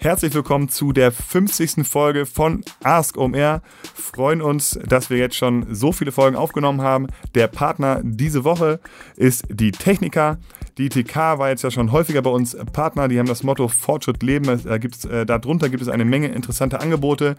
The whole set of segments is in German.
Herzlich willkommen zu der 50. Folge von Ask OMR. Freuen uns, dass wir jetzt schon so viele Folgen aufgenommen haben. Der Partner diese Woche ist die Techniker. Die TK war jetzt ja schon häufiger bei uns Partner. Die haben das Motto Fortschritt leben. Da gibt's, äh, darunter gibt es eine Menge interessanter Angebote.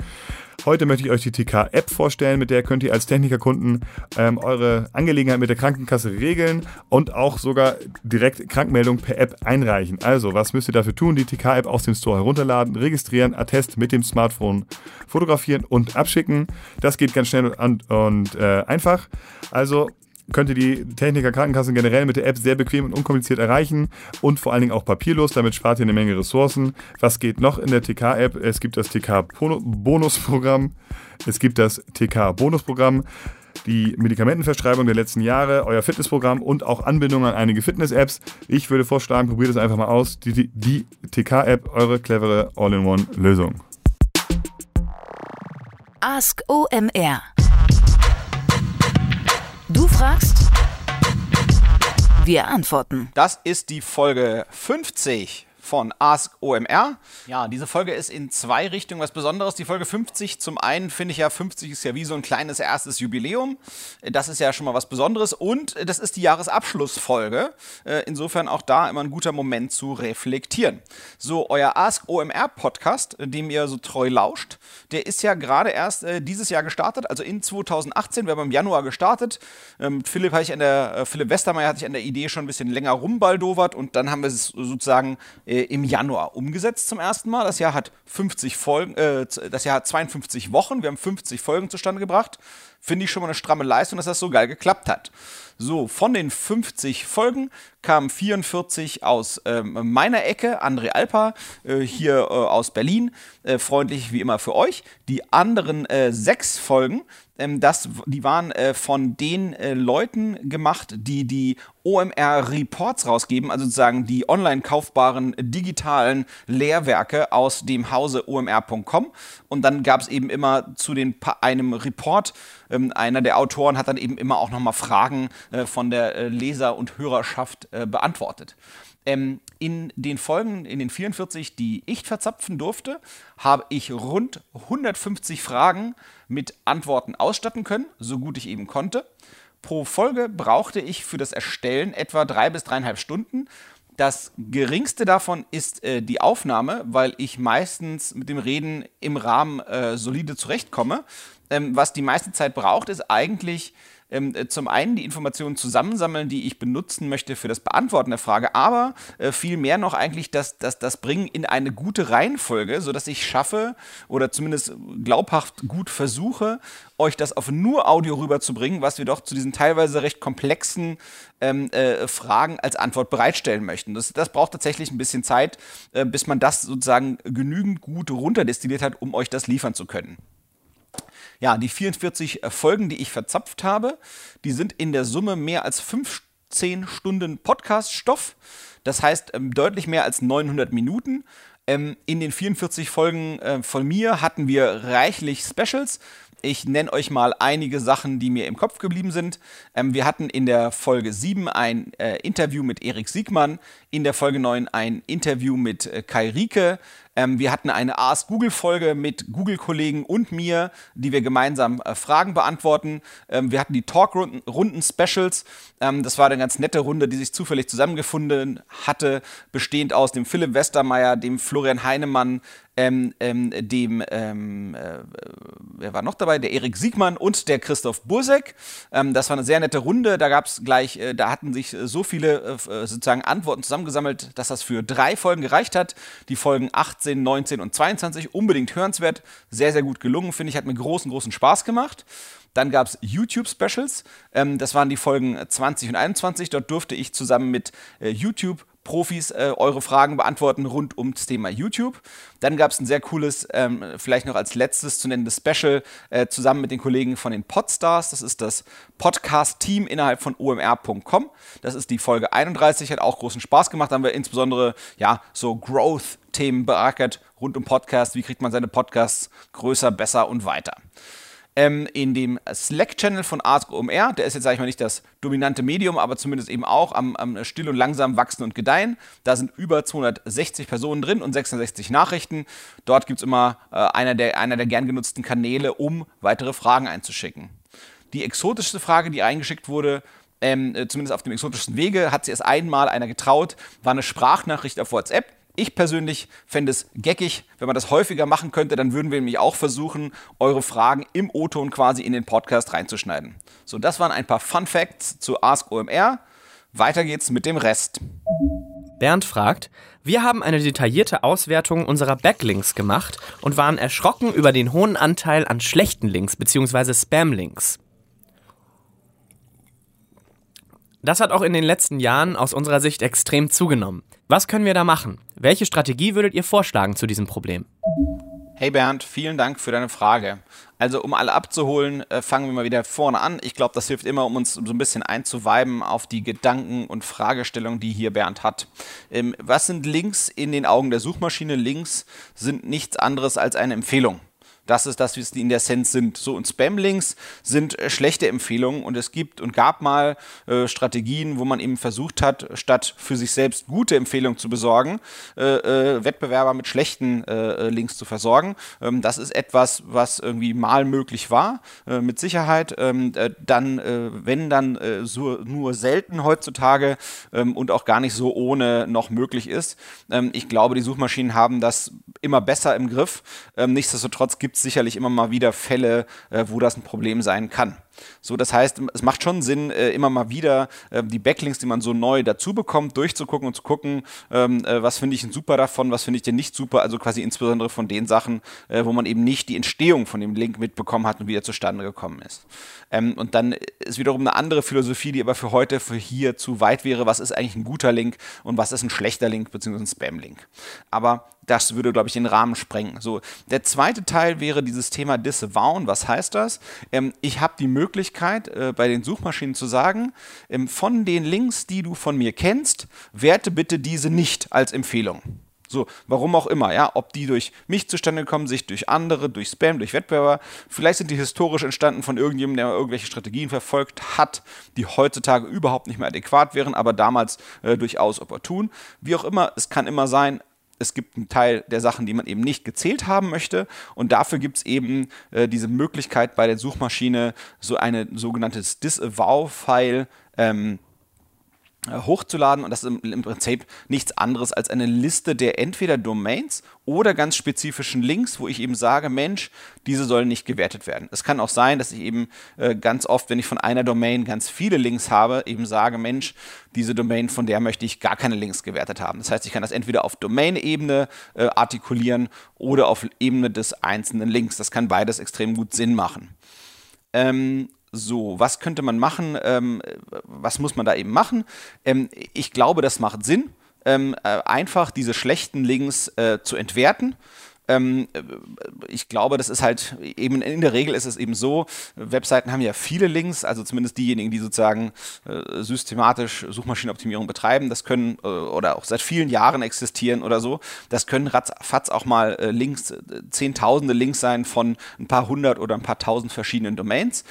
Heute möchte ich euch die TK-App vorstellen, mit der könnt ihr als Technikerkunden ähm, eure Angelegenheit mit der Krankenkasse regeln und auch sogar direkt Krankmeldung per App einreichen. Also, was müsst ihr dafür tun? Die TK-App aus dem Store herunterladen, registrieren, Attest mit dem Smartphone fotografieren und abschicken. Das geht ganz schnell und, und äh, einfach. Also könnt ihr die Techniker Krankenkassen generell mit der App sehr bequem und unkompliziert erreichen und vor allen Dingen auch papierlos. Damit spart ihr eine Menge Ressourcen. Was geht noch in der TK-App? Es gibt das TK-Bonusprogramm. Es gibt das TK-Bonusprogramm die Medikamentenverschreibung der letzten Jahre, euer Fitnessprogramm und auch Anbindung an einige Fitness-Apps. Ich würde vorschlagen, probiert es einfach mal aus. Die, die, die TK-App, eure clevere All-in-One-Lösung. Ask OMR Du fragst, wir antworten. Das ist die Folge 50 von Ask OMR. Ja, diese Folge ist in zwei Richtungen was Besonderes. Die Folge 50, zum einen finde ich ja, 50 ist ja wie so ein kleines erstes Jubiläum. Das ist ja schon mal was Besonderes. Und das ist die Jahresabschlussfolge. Äh, insofern auch da immer ein guter Moment zu reflektieren. So, euer Ask OMR Podcast, dem ihr so treu lauscht, der ist ja gerade erst äh, dieses Jahr gestartet, also in 2018. Wir haben im Januar gestartet. Ähm, Philipp, ich an der, äh, Philipp Westermeier hatte ich an der Idee schon ein bisschen länger rumbaldowert und dann haben wir es sozusagen äh, im Januar umgesetzt zum ersten Mal. Das Jahr hat 50 Folgen, äh, das Jahr hat 52 Wochen. Wir haben 50 Folgen zustande gebracht. Finde ich schon mal eine stramme Leistung, dass das so geil geklappt hat. So, von den 50 Folgen kamen 44 aus ähm, meiner Ecke, André Alpa, äh, hier äh, aus Berlin, äh, freundlich wie immer für euch. Die anderen äh, sechs Folgen, ähm, das, die waren äh, von den äh, Leuten gemacht, die die OMR-Reports rausgeben, also sozusagen die online kaufbaren digitalen Lehrwerke aus dem Hause omr.com. Und dann gab es eben immer zu den einem Report, ähm, einer der Autoren hat dann eben immer auch nochmal Fragen äh, von der äh, Leser- und Hörerschaft äh, beantwortet. Ähm, in den Folgen, in den 44, die ich verzapfen durfte, habe ich rund 150 Fragen mit Antworten ausstatten können, so gut ich eben konnte. Pro Folge brauchte ich für das Erstellen etwa drei bis dreieinhalb Stunden. Das geringste davon ist äh, die Aufnahme, weil ich meistens mit dem Reden im Rahmen äh, solide zurechtkomme. Ähm, was die meiste Zeit braucht, ist eigentlich ähm, äh, zum einen die Informationen zusammensammeln, die ich benutzen möchte für das Beantworten der Frage, aber äh, vielmehr noch eigentlich das, das, das Bringen in eine gute Reihenfolge, sodass ich schaffe oder zumindest glaubhaft gut versuche, euch das auf nur Audio rüberzubringen, was wir doch zu diesen teilweise recht komplexen ähm, äh, Fragen als Antwort bereitstellen möchten. Das, das braucht tatsächlich ein bisschen Zeit, äh, bis man das sozusagen genügend gut runterdestilliert hat, um euch das liefern zu können. Ja, die 44 äh, Folgen, die ich verzapft habe, die sind in der Summe mehr als 15 Stunden Podcast-Stoff. Das heißt ähm, deutlich mehr als 900 Minuten. Ähm, in den 44 Folgen äh, von mir hatten wir reichlich Specials. Ich nenne euch mal einige Sachen, die mir im Kopf geblieben sind. Ähm, wir hatten in der Folge 7 ein äh, Interview mit Erik Siegmann, in der Folge 9 ein Interview mit äh, Kai Rieke, ähm, wir hatten eine Ask Google-Folge mit Google-Kollegen und mir, die wir gemeinsam äh, Fragen beantworten. Ähm, wir hatten die Talk-Runden-Specials. Ähm, das war eine ganz nette Runde, die sich zufällig zusammengefunden hatte, bestehend aus dem Philipp Westermeier, dem Florian Heinemann, ähm, ähm, dem, ähm, äh, wer war noch dabei? Der Erik Siegmann und der Christoph Bursek. Ähm, das war eine sehr nette Runde. Da gab es gleich, äh, da hatten sich äh, so viele äh, äh, sozusagen Antworten zusammengesammelt, dass das für drei Folgen gereicht hat. Die Folgen 18, 19 und 22 unbedingt hörenswert. Sehr, sehr gut gelungen, finde ich. Hat mir großen, großen Spaß gemacht. Dann gab es YouTube-Specials. Ähm, das waren die Folgen 20 und 21. Dort durfte ich zusammen mit YouTube Profis äh, eure Fragen beantworten rund ums Thema YouTube. Dann gab es ein sehr cooles, ähm, vielleicht noch als letztes zu nennendes Special äh, zusammen mit den Kollegen von den Podstars. Das ist das Podcast-Team innerhalb von omr.com. Das ist die Folge 31, hat auch großen Spaß gemacht. Da haben wir insbesondere ja so Growth-Themen beackert rund um Podcast. Wie kriegt man seine Podcasts größer, besser und weiter? Ähm, in dem Slack-Channel von Ask OMR. Der ist jetzt, sage ich mal, nicht das dominante Medium, aber zumindest eben auch am, am still und langsam wachsen und gedeihen. Da sind über 260 Personen drin und 66 Nachrichten. Dort gibt es immer äh, einer, der, einer der gern genutzten Kanäle, um weitere Fragen einzuschicken. Die exotischste Frage, die eingeschickt wurde, ähm, äh, zumindest auf dem exotischsten Wege, hat sie erst einmal einer getraut, war eine Sprachnachricht auf WhatsApp. Ich persönlich fände es geckig, wenn man das häufiger machen könnte, dann würden wir nämlich auch versuchen, eure Fragen im O-Ton quasi in den Podcast reinzuschneiden. So, das waren ein paar Fun Facts zu Ask OMR. Weiter geht's mit dem Rest. Bernd fragt, wir haben eine detaillierte Auswertung unserer Backlinks gemacht und waren erschrocken über den hohen Anteil an schlechten Links bzw. Spam-Links. Das hat auch in den letzten Jahren aus unserer Sicht extrem zugenommen. Was können wir da machen? Welche Strategie würdet ihr vorschlagen zu diesem Problem? Hey Bernd, vielen Dank für deine Frage. Also um alle abzuholen, äh, fangen wir mal wieder vorne an. Ich glaube, das hilft immer, um uns so ein bisschen einzuweiben auf die Gedanken und Fragestellungen, die hier Bernd hat. Ähm, was sind Links in den Augen der Suchmaschine? Links sind nichts anderes als eine Empfehlung. Das ist das, wie es in der Sense sind. So, und Spam-Links sind äh, schlechte Empfehlungen und es gibt und gab mal äh, Strategien, wo man eben versucht hat, statt für sich selbst gute Empfehlungen zu besorgen, äh, äh Wettbewerber mit schlechten äh, äh, Links zu versorgen. Ähm, das ist etwas, was irgendwie mal möglich war, mit Sicherheit. Ähm, dann, wenn dann so, nur selten heutzutage ähm, und auch gar nicht so ohne noch möglich ist. Ähm, ich glaube, die Suchmaschinen haben das immer besser im Griff. Ähm, nichtsdestotrotz gibt es sicherlich immer mal wieder Fälle, äh, wo das ein Problem sein kann. So, das heißt, es macht schon Sinn, äh, immer mal wieder äh, die Backlinks, die man so neu dazu bekommt, durchzugucken und zu gucken, ähm, äh, was finde ich denn super davon, was finde ich denn nicht super, also quasi insbesondere von den Sachen, wo man eben nicht die Entstehung von dem Link mitbekommen hat und wieder zustande gekommen ist. Ähm, und dann ist wiederum eine andere Philosophie, die aber für heute, für hier zu weit wäre, was ist eigentlich ein guter Link und was ist ein schlechter Link bzw. ein Spam-Link. Aber das würde, glaube ich, den Rahmen sprengen. So, der zweite Teil wäre dieses Thema Disavowen. Was heißt das? Ähm, ich habe die Möglichkeit, äh, bei den Suchmaschinen zu sagen, ähm, von den Links, die du von mir kennst, werte bitte diese nicht als Empfehlung. So, warum auch immer, ja, ob die durch mich zustande kommen, sich durch andere, durch Spam, durch Wettbewerber, vielleicht sind die historisch entstanden von irgendjemandem, der irgendwelche Strategien verfolgt hat, die heutzutage überhaupt nicht mehr adäquat wären, aber damals äh, durchaus opportun. Wie auch immer, es kann immer sein, es gibt einen Teil der Sachen, die man eben nicht gezählt haben möchte. Und dafür gibt es eben äh, diese Möglichkeit bei der Suchmaschine, so ein sogenanntes Disavow-File ähm, äh, hochzuladen und das ist im, Prinzip nichts anderes als eine Liste der entweder Domains oder ganz spezifischen Links, wo ich eben sage, Mensch, diese sollen nicht gewertet werden. Es kann auch sein, dass ich eben äh, ganz oft, wenn ich von einer Domain ganz viele Links habe, eben sage, Mensch, diese Domain, von der möchte ich gar keine Links gewertet haben. Das heißt, ich kann das entweder auf Domain-Ebene äh, artikulieren oder auf Ebene des einzelnen Links. Das kann beides extrem gut Sinn machen. Ähm, so, was könnte man machen? Ähm, was muss man da eben machen? Ähm, ich glaube, das macht Sinn, ähm, äh, einfach diese schlechten Links äh, zu entwerten. Ähm, äh, ich glaube, das ist halt eben in der Regel ist es eben so, Webseiten haben ja viele Links, also zumindest diejenigen, die sozusagen äh, systematisch Suchmaschinenoptimierung betreiben, das können oder auch seit vielen Jahren existieren oder so, das können ratzfatz auch mal Links, zehntausende Links sein von ein paar hundert oder ein paar tausend verschiedenen Domains.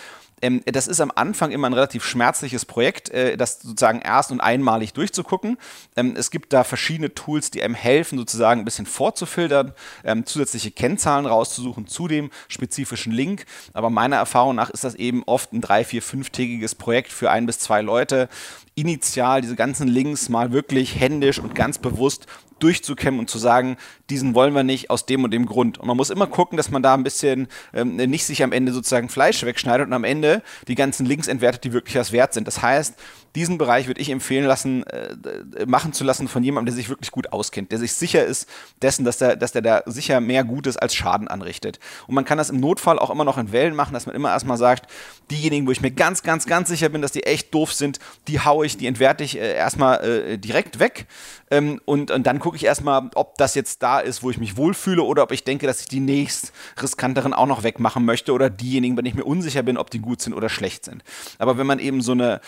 Ähm, das ist am Anfang immer ein relativ schmerzliches Projekt, äh, das sozusagen erst und einmalig durchzugucken. Ähm, es gibt da verschiedene Tools, die einem helfen, sozusagen ein bisschen vorzufiltern, ähm, zusätzliche Kennzahlen rauszusuchen zu dem spezifischen Link. Aber meiner Erfahrung nach ist das eben oft ein drei, vier, fünftägiges Projekt für ein bis zwei Leute. Initial diese ganzen Links mal wirklich händisch und ganz bewusst durchzukämmen und zu sagen, diesen wollen wir nicht aus dem und dem Grund. Und man muss immer gucken, dass man da ein bisschen ähm, nicht sich am Ende sozusagen Fleisch wegschneidet und am Ende die ganzen Links entwertet, die wirklich was wert sind. Das heißt, diesen Bereich würde ich empfehlen lassen, äh, machen zu lassen von jemandem, der sich wirklich gut auskennt, der sich sicher ist dessen, dass der, dass der da sicher mehr Gutes als Schaden anrichtet. Und man kann das im Notfall auch immer noch in Wellen machen, dass man immer erstmal sagt, diejenigen, wo ich mir ganz, ganz, ganz sicher bin, dass die echt doof sind, die haue ich, die entwerte ich äh, erstmal äh, direkt weg. Ähm, und, und dann gucke gucke ich erstmal, ob das jetzt da ist, wo ich mich wohlfühle oder ob ich denke, dass ich die nächst riskanteren auch noch wegmachen möchte oder diejenigen, wenn ich mir unsicher bin, ob die gut sind oder schlecht sind. Aber wenn man eben so eine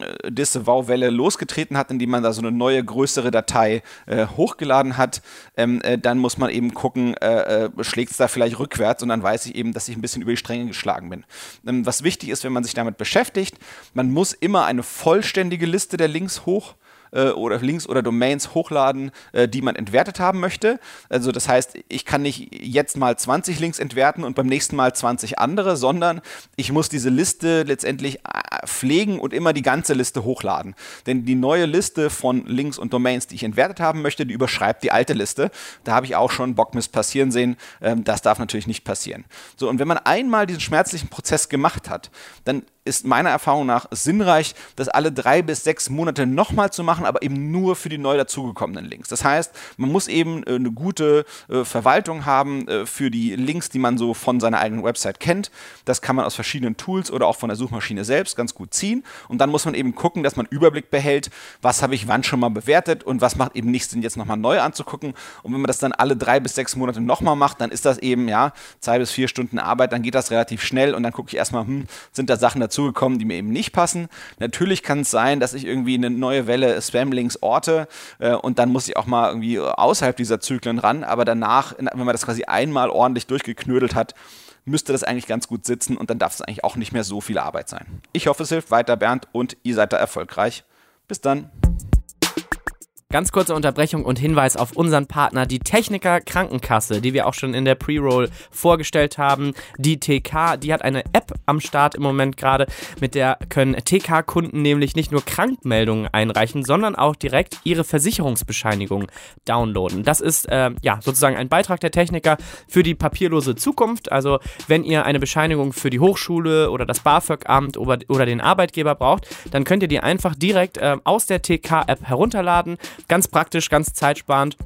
äh, Disavow-Welle losgetreten hat, indem man da so eine neue, größere Datei äh, hochgeladen hat, ähm, äh, dann muss man eben gucken, äh, äh schlägt es da vielleicht rückwärts und dann weiß ich eben, dass ich ein bisschen über die Stränge geschlagen bin. Ähm, was wichtig ist, wenn man sich damit beschäftigt, man muss immer eine vollständige Liste der Links hoch äh, oder Links oder Domains hochladen, äh, die man entwertet haben möchte. Also das heißt, ich kann nicht jetzt mal 20 Links entwerten und beim nächsten Mal 20 andere, sondern ich muss diese Liste letztendlich äh, pflegen und immer die ganze Liste hochladen. Denn die neue Liste von Links und Domains, die ich entwertet haben möchte, die überschreibt die alte Liste. Da habe ich auch schon Bockmist passieren sehen. Ähm, das darf natürlich nicht passieren. So, und wenn man einmal diesen schmerzlichen Prozess gemacht hat, dann ist meiner Erfahrung nach sinnreich, das alle drei bis sechs Monate nochmal zu machen, aber eben nur für die neu dazugekommenen Links. Das heißt, man muss eben äh, eine gute äh, Verwaltung haben äh, für die Links, die man so von seiner eigenen Website kennt. Das kann man aus verschiedenen Tools oder auch von der Suchmaschine selbst ganz gut ziehen. Und dann muss man eben gucken, dass man Überblick behält, was habe ich wann schon mal bewertet und was macht eben nicht Sinn, jetzt nochmal neu anzugucken. Und wenn man das dann alle drei bis sechs Monate nochmal macht, dann ist das eben, ja, zwei bis vier Stunden Arbeit, dann geht das relativ schnell und dann gucke ich erstmal, hm, sind da Sachen dazu dazugekommen, die mir eben nicht passen. Natürlich kann es sein, dass ich irgendwie eine neue Welle Spam-Links orte äh, und dann muss ich auch mal irgendwie außerhalb dieser Zyklen ran, aber danach, wenn man das quasi einmal ordentlich durchgeknödelt hat, müsste das eigentlich ganz gut sitzen und dann darf es eigentlich auch nicht mehr so viel Arbeit sein. Ich hoffe, es hilft weiter, Bernd, und ihr seid da erfolgreich. Bis dann. Ganz kurze Unterbrechung und Hinweis auf unseren Partner, die Techniker Krankenkasse, die wir auch schon in der Pre-Roll vorgestellt haben. Die TK, die hat eine App am Start im Moment gerade, mit der können TK-Kunden nämlich nicht nur Krankmeldungen einreichen, sondern auch direkt ihre Versicherungsbescheinigung downloaden. Das ist äh, ja sozusagen ein Beitrag der Techniker für die papierlose Zukunft. Also wenn ihr eine Bescheinigung für die Hochschule oder das BAföG-Amt oder, oder den Arbeitgeber braucht, dann könnt ihr die einfach direkt äh, aus der TK-App herunterladen Ganz praktisch, ganz zeitsparend.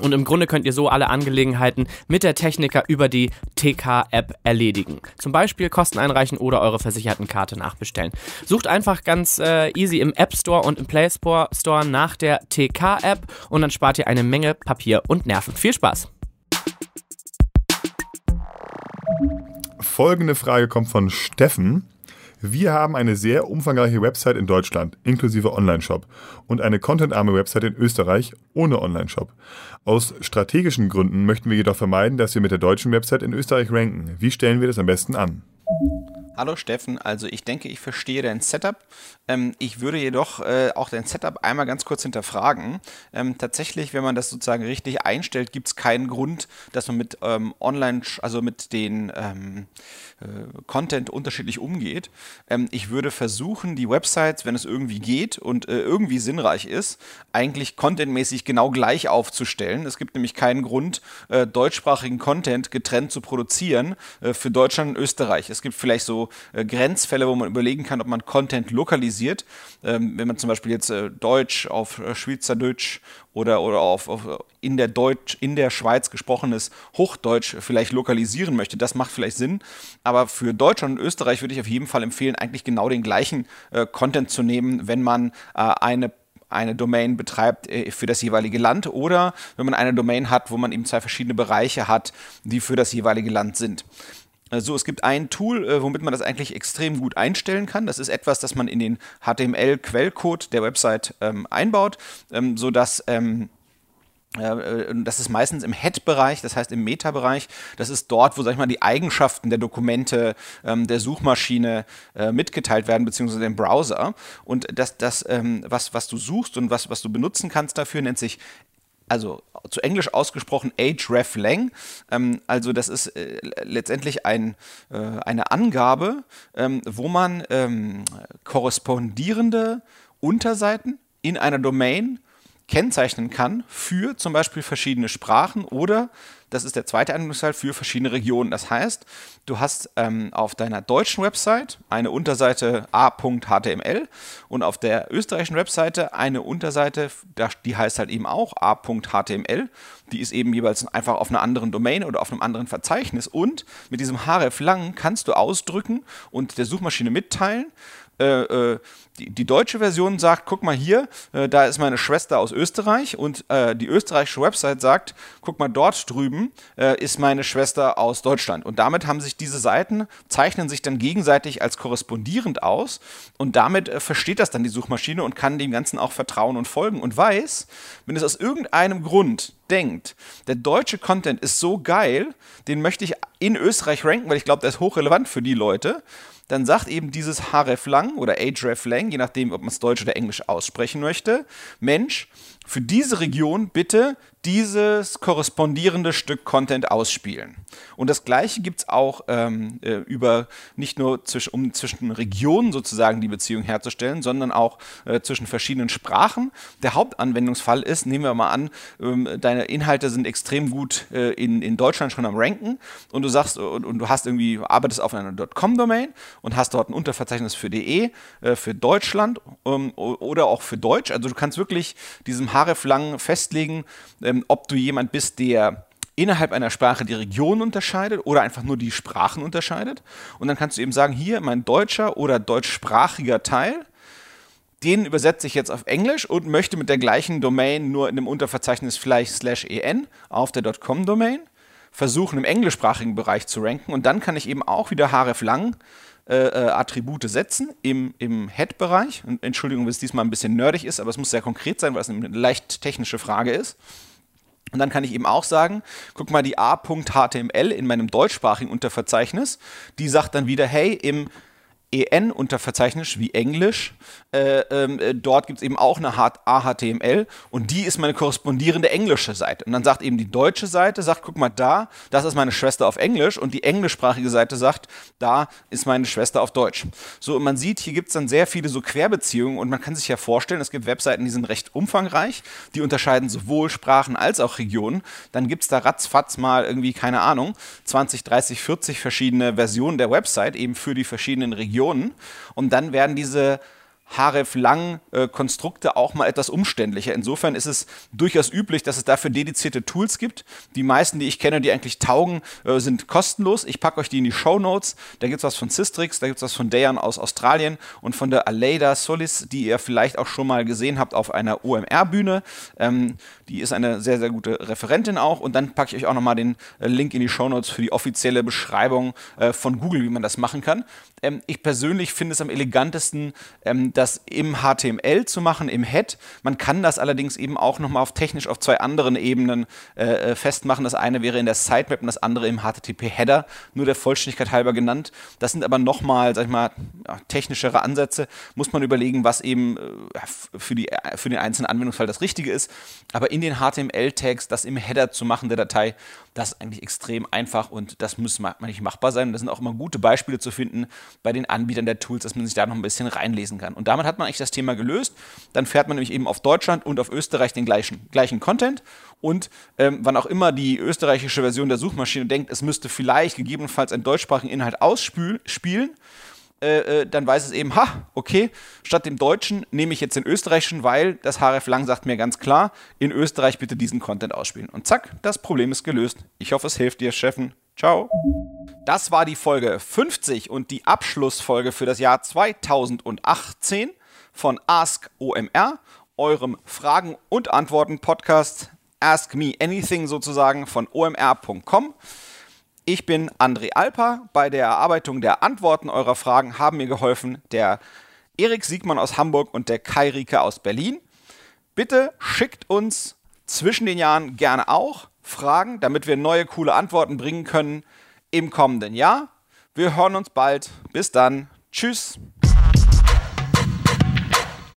Und im Grunde könnt ihr so alle Angelegenheiten mit der Techniker über die TK-App erledigen. Zum Beispiel Kosten einreichen oder eure Versichertenkarte nachbestellen. Sucht einfach ganz äh, easy im App Store und im Play Store nach der TK-App und dann spart ihr eine Menge Papier und Nerven. Viel Spaß! Folgende Frage kommt von Steffen. Wir haben eine sehr umfangreiche Website in Deutschland, inklusive Online-Shop, und eine contentarme Website in Österreich ohne Online-Shop. Aus strategischen Gründen möchten wir jedoch vermeiden, dass wir mit der deutschen Website in Österreich ranken. Wie stellen wir das am besten an? Hallo Steffen, also ich denke, ich verstehe dein Setup. Ähm, ich würde jedoch äh, auch dein Setup einmal ganz kurz hinterfragen. Ähm, tatsächlich, wenn man das sozusagen richtig einstellt, gibt es keinen Grund, dass man mit ähm, Online, also mit den ähm, äh, Content unterschiedlich umgeht. Ähm, ich würde versuchen, die Websites, wenn es irgendwie geht und äh, irgendwie sinnreich ist, eigentlich contentmäßig genau gleich aufzustellen. Es gibt nämlich keinen Grund, äh, deutschsprachigen Content getrennt zu produzieren äh, für Deutschland und Österreich. Es gibt vielleicht so äh, Grenzfälle, wo man überlegen kann, ob man Content lokalisiert. Ähm, wenn man zum Beispiel jetzt äh, Deutsch auf äh, Schweizerdeutsch oder, oder auf, auf, in, der Deutsch, in der Schweiz gesprochenes Hochdeutsch vielleicht lokalisieren möchte, das macht vielleicht Sinn. Aber für Deutschland und Österreich würde ich auf jeden Fall empfehlen, eigentlich genau den gleichen äh, Content zu nehmen, wenn man äh, eine eine Domain betreibt für das jeweilige Land oder wenn man eine Domain hat, wo man eben zwei verschiedene Bereiche hat, die für das jeweilige Land sind. Also es gibt ein Tool, äh, womit man das eigentlich extrem gut einstellen kann. Das ist etwas, das man in den HTML-Quellcode der Website ähm, einbaut, ähm, sodass ähm, äh, das ist meistens im Head-Bereich, das heißt im Meta-Bereich. Das ist dort, wo, sag ich mal, die Eigenschaften der Dokumente ähm, der Suchmaschine äh, mitgeteilt werden, beziehungsweise dem Browser. Und das, das ähm, was, was du suchst und was, was du benutzen kannst dafür, nennt sich also zu Englisch ausgesprochen hreflang. Ähm, also das ist äh, letztendlich ein, äh, eine Angabe, ähm, wo man ähm, korrespondierende Unterseiten in einer Domain kennzeichnen kann für zum Beispiel verschiedene Sprachen oder, das ist der zweite Anwendungsfall, für verschiedene Regionen. Das heißt, du hast ähm, auf deiner deutschen Website eine Unterseite a.html und auf der österreichischen Webseite eine Unterseite, die heißt halt eben auch a.html. Die ist eben jeweils einfach auf einer anderen Domain oder auf einem anderen Verzeichnis und mit diesem href lang kannst du ausdrücken und der Suchmaschine mitteilen, äh, äh, die, die, deutsche Version sagt, guck mal hier, äh, da ist meine Schwester aus Österreich und äh, die österreichische Website sagt, guck mal dort drüben äh, ist meine Schwester aus Deutschland. Und damit haben sich diese Seiten, zeichnen sich dann gegenseitig als korrespondierend aus und damit versteht das dann die Suchmaschine und kann dem Ganzen auch vertrauen und folgen und weiß, wenn es aus irgendeinem Grund denkt, der deutsche Content ist so geil, den möchte ich in Österreich ranken, weil ich glaube, der ist hochrelevant für die Leute dann sagt eben dieses href lang oder href lang, je nachdem, ob man es Deutsch oder Englisch aussprechen möchte, Mensch, für diese Region bitte dieses korrespondierende Stück Content ausspielen. Und das gleiche gibt es auch ähm, äh, über nicht nur zwisch, um zwischen Regionen sozusagen die Beziehung herzustellen, sondern auch äh, zwischen verschiedenen Sprachen. Der Hauptanwendungsfall ist, nehmen wir mal an, ähm, deine Inhalte sind extrem gut äh, in, in Deutschland schon am Ranken und du sagst und, und du hast irgendwie, arbeitest auf einer .com-Domain und hast dort ein Unterverzeichnis für DE, äh, für Deutschland ähm, oder auch für Deutsch. Also du kannst wirklich diesem lang festlegen, ähm, ob du jemand bist, der innerhalb einer Sprache die Region unterscheidet oder einfach nur die Sprachen unterscheidet. Und dann kannst du eben sagen, hier mein deutscher oder deutschsprachiger Teil, den übersetze ich jetzt auf Englisch und möchte mit der gleichen Domain nur in einem Unterverzeichnis vielleicht slash en auf der .com-Domain versuchen, im englischsprachigen Bereich zu ranken. Und dann kann ich eben auch wieder href lang äh, äh, Attribute setzen im, im Head-Bereich. Entschuldigung, wenn es diesmal ein bisschen nerdig ist, aber es muss sehr konkret sein, weil es eine leicht technische Frage ist. Und dann kann ich eben auch sagen, guck mal, die a.html in meinem deutschsprachigen Unterverzeichnis, die sagt dann wieder, hey, im EN-Unterverzeichnis wie Englisch. Äh, ähm, äh, dort gibt es eben auch eine AHTML und die ist meine korrespondierende englische Seite. Und dann sagt eben die deutsche Seite, sagt, guck mal da, das ist meine Schwester auf Englisch und die englischsprachige Seite sagt, da ist meine Schwester auf Deutsch. So, und man sieht, hier gibt es dann sehr viele so Querbeziehungen und man kann sich ja vorstellen, es gibt Webseiten, die sind recht umfangreich, die unterscheiden sowohl Sprachen als auch Regionen. Dann gibt es da ratzfatz mal irgendwie, keine Ahnung, 20, 30, 40 verschiedene Versionen der Website eben für die verschiedenen Regionen Regionen. Und dann werden diese href-lang-Konstrukte auch mal etwas umständlicher. Insofern ist es durchaus üblich, dass es dafür dedizierte Tools gibt. Die meisten, die ich kenne, die eigentlich taugen, äh, sind kostenlos. Ich packe euch die in die Show Notes. Da gibt es was von Systrix, da gibt es was von Dayan aus Australien und von der Aleida Solis, die ihr vielleicht auch schon mal gesehen habt auf einer OMR-Bühne. Ähm, die ist eine sehr, sehr gute Referentin auch. Und dann packe ich euch auch nochmal den äh, Link in die Show Notes für die offizielle Beschreibung äh, von Google, wie man das machen kann. Ähm, ich persönlich finde es am elegantesten, ähm, das im HTML zu machen, im Head. Man kann das allerdings eben auch nochmal auf technisch auf zwei anderen Ebenen äh, äh, festmachen. Das eine wäre in der Sitemap und das andere im HTTP-Header, nur der Vollständigkeit halber genannt. Das sind aber nochmal, sag ich mal, technischere Ansätze. Muss man überlegen, was eben äh, für, die, für den einzelnen Anwendungsfall das Richtige ist. Aber in den HTML-Tags, das im Header zu machen der Datei, das ist eigentlich extrem einfach und das muss manchmal machbar sein. Und da sind auch immer gute Beispiele zu finden bei den Anbietern der Tools, dass man sich da noch ein bisschen reinlesen kann. Und damit hat man eigentlich das Thema gelöst. Dann fährt man nämlich eben auf Deutschland und auf Österreich den gleichen, gleichen Content. Und ähm, wann auch immer die österreichische Version der Suchmaschine denkt, es müsste vielleicht gegebenenfalls einen deutschsprachigen Inhalt ausspielen, äh, äh, dann weiß es eben, ha, okay, statt dem Deutschen nehme ich jetzt den Österreichischen, weil das href lang sagt mir ganz klar, in Österreich bitte diesen Content ausspielen. Und zack, das Problem ist gelöst. Ich hoffe, es hilft dir, Chefen. Ciao. Das war die Folge 50 und die Abschlussfolge für das Jahr 2018 von Ask OMR, eurem Fragen- und Antworten-Podcast Ask Me Anything sozusagen von omr.com. Ich bin André Alper. Bei der Erarbeitung der Antworten eurer Fragen haben mir geholfen der Erik Siegmann aus Hamburg und der Kai Rieke aus Berlin. Bitte schickt uns zwischen den Jahren gerne auch Fragen, damit wir neue coole Antworten bringen können im kommenden Jahr. Wir hören uns bald. Bis dann. Tschüss.